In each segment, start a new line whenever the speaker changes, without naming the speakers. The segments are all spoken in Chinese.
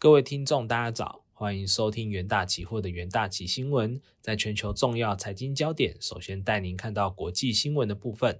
各位听众，大家早，欢迎收听元大期货的元大期新闻。在全球重要财经焦点，首先带您看到国际新闻的部分。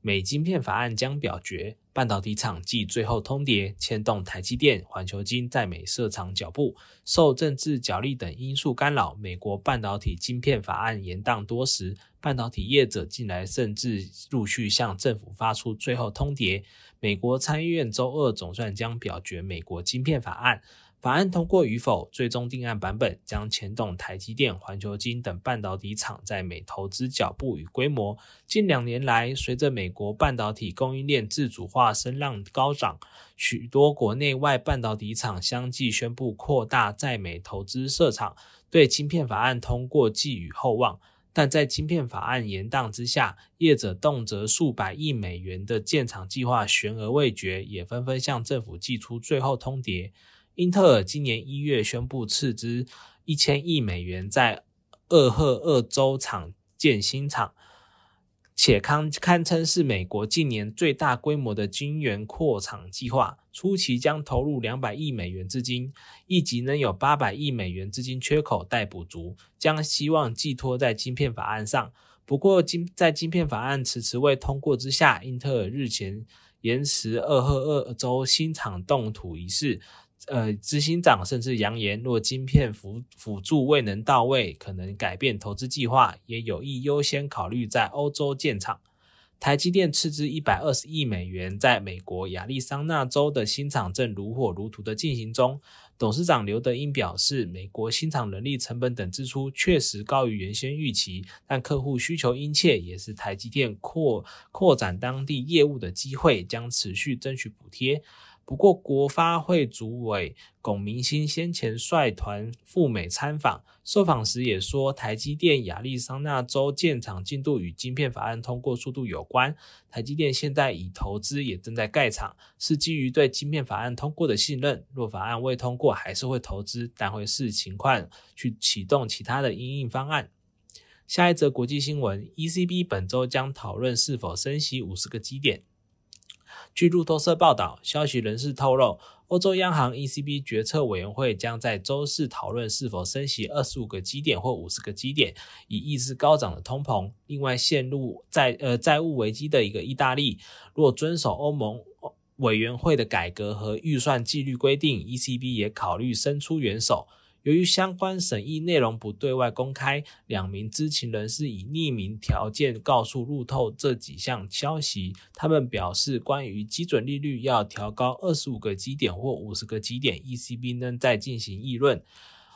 美晶片法案将表决，半导体厂继最后通牒，牵动台积电、环球晶在美设厂脚步。受政治角力等因素干扰，美国半导体晶片法案延宕多时。半导体业者近来甚至陆续向政府发出最后通牒。美国参议院周二总算将表决美国晶片法案。法案通过与否，最终定案版本将牵动台积电、环球晶等半导体厂在美投资脚步与规模。近两年来，随着美国半导体供应链自主化声浪高涨，许多国内外半导体厂相继宣布扩大在美投资设厂，对晶片法案通过寄予厚望。但在晶片法案延宕之下，业者动辄数百亿美元的建厂计划悬而未决，也纷纷向政府寄出最后通牒。英特尔今年一月宣布斥资一千亿美元在俄亥俄州厂建新厂，且堪堪称是美国近年最大规模的晶圆扩厂计划。初期将投入两百亿美元资金，一级能有八百亿美元资金缺口待补足，将希望寄托在晶片法案上。不过，晶在晶片法案迟迟未通过之下，英特尔日前延迟俄亥俄州新厂动土仪式。呃，执行长甚至扬言，若晶片辅辅助未能到位，可能改变投资计划，也有意优先考虑在欧洲建厂。台积电斥资一百二十亿美元，在美国亚利桑那州的新厂正如火如荼的进行中。董事长刘德英表示，美国新厂人力成本等支出确实高于原先预期，但客户需求殷切，也是台积电扩扩展当地业务的机会，将持续争取补贴。不过，国发会主委龚明鑫先前率团赴美参访，受访时也说，台积电亚利桑那州建厂进度与晶片法案通过速度有关。台积电现在已投资，也正在盖厂，是基于对晶片法案通过的信任。若法案未通过，还是会投资，但会视情况去启动其他的应应方案。下一则国际新闻：ECB 本周将讨论是否升息五十个基点。据路透社报道，消息人士透露，欧洲央行 ECB 决策委员会将在周四讨论是否升息二十五个基点或五十个基点，以抑制高涨的通膨。另外，陷入债呃债务危机的一个意大利，若遵守欧盟委员会的改革和预算纪律规定，ECB 也考虑伸出援手。由于相关审议内容不对外公开，两名知情人士以匿名条件告诉路透这几项消息。他们表示，关于基准利率要调高二十五个基点或五十个基点，ECB 仍在进行议论。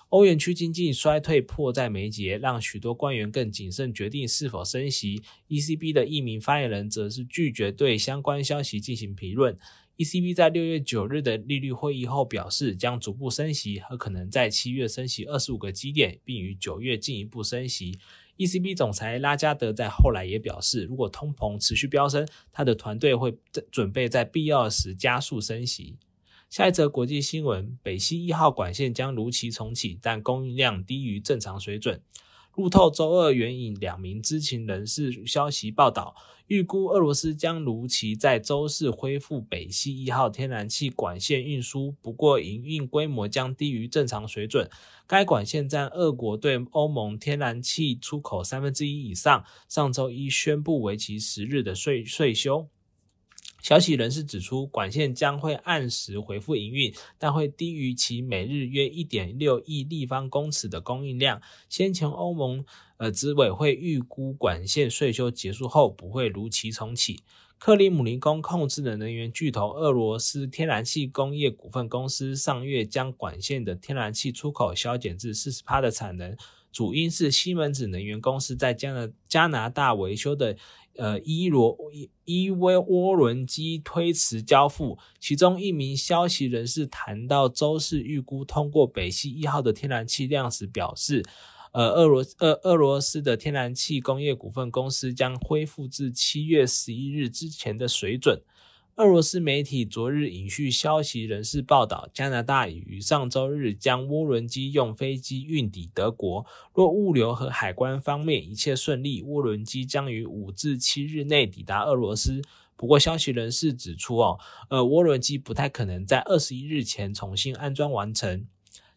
欧元区经济衰退迫在眉睫，让许多官员更谨慎决定是否升息。ECB 的一名发言人则是拒绝对相关消息进行评论。ECB 在六月九日的利率会议后表示，将逐步升息，和可能在七月升息二十五个基点，并于九月进一步升息。ECB 总裁拉加德在后来也表示，如果通膨持续飙升，他的团队会准备在必要时加速升息。下一则国际新闻：北溪一号管线将如期重启，但供应量低于正常水准。路透周二援引两名知情人士消息报道，预估俄罗斯将如期在周四恢复北溪一号天然气管线运输，不过营运规模将低于正常水准。该管线占俄国对欧盟天然气出口三分之一以上。上周一宣布为期十日的税税休。消息人士指出，管线将会按时恢复营运，但会低于其每日约一点六亿立方公尺的供应量。先前欧盟呃执委会预估，管线税收结束后不会如期重启。克里姆林宫控制的能源巨头俄罗斯天然气工业股份公司上月将管线的天然气出口削减至四十帕的产能，主因是西门子能源公司在加拿加拿大维修的。呃，伊罗伊伊威涡轮机推迟交付，其中一名消息人士谈到周四预估通过北溪一号的天然气量时表示，呃，俄罗俄俄罗斯的天然气工业股份公司将恢复至七月十一日之前的水准。俄罗斯媒体昨日引述消息人士报道，加拿大已于上周日将涡轮机用飞机运抵德国。若物流和海关方面一切顺利，涡轮机将于五至七日内抵达俄罗斯。不过，消息人士指出，哦，呃，涡轮机不太可能在二十一日前重新安装完成。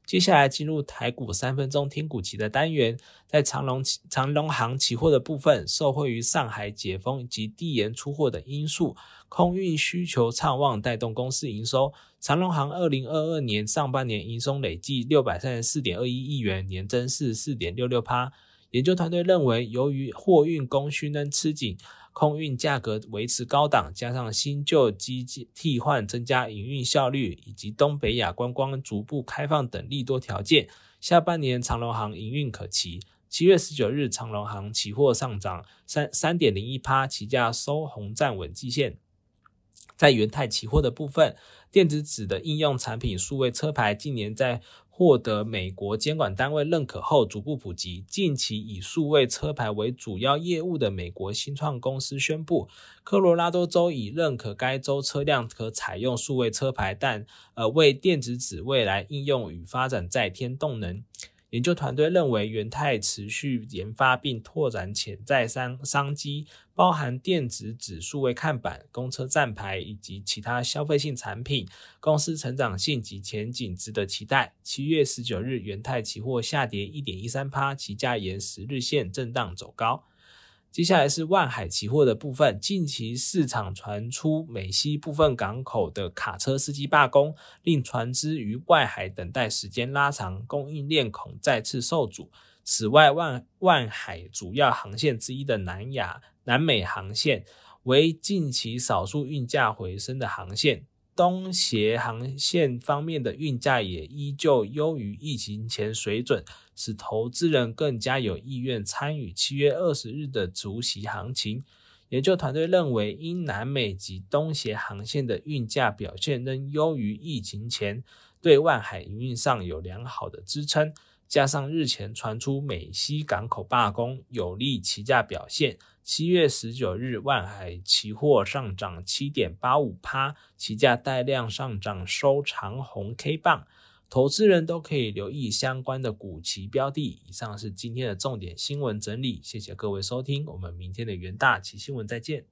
接下来进入台股三分钟听股期的单元，在长隆长隆行期货的部分，受惠于上海解封及递延出货等因素，空运需求畅旺，带动公司营收。长隆行二零二二年上半年营收累计六百三十四点二一亿元，年增四十四点六六趴。研究团队认为，由于货运供需能吃紧。空运价格维持高档，加上新旧机替换增加营运效率，以及东北亚观光逐步开放等利多条件，下半年长隆行营运可期。七月十九日，长隆行期货上涨三三点零一趴，期价收红站稳季线。在元泰期货的部分，电子纸的应用产品数位车牌近年在获得美国监管单位认可后，逐步普及。近期以数位车牌为主要业务的美国新创公司宣布，科罗拉多州已认可该州车辆可采用数位车牌，但呃为电子纸未来应用与发展再添动能。研究团队认为，元泰持续研发并拓展潜在商商机，包含电子指数位看板、公车站牌以及其他消费性产品。公司成长性及前景值得期待。七月十九日，元泰期货下跌一点一三趴，期价沿十日线震荡走高。接下来是万海期货的部分。近期市场传出美西部分港口的卡车司机罢工，令船只于外海等待时间拉长，供应链恐再次受阻。此外，万万海主要航线之一的南亚南美航线，为近期少数运价回升的航线。东协航线方面的运价也依旧优于疫情前水准，使投资人更加有意愿参与七月二十日的除夕行情。研究团队认为，因南美及东协航线的运价表现仍优于疫情前，对万海营运上有良好的支撑。加上日前传出美西港口罢工，有利期价表现。七月十九日，万海期货上涨七点八五趴，期价带量上涨收长红 K 棒。投资人都可以留意相关的股期标的。以上是今天的重点新闻整理，谢谢各位收听，我们明天的元大旗新闻再见。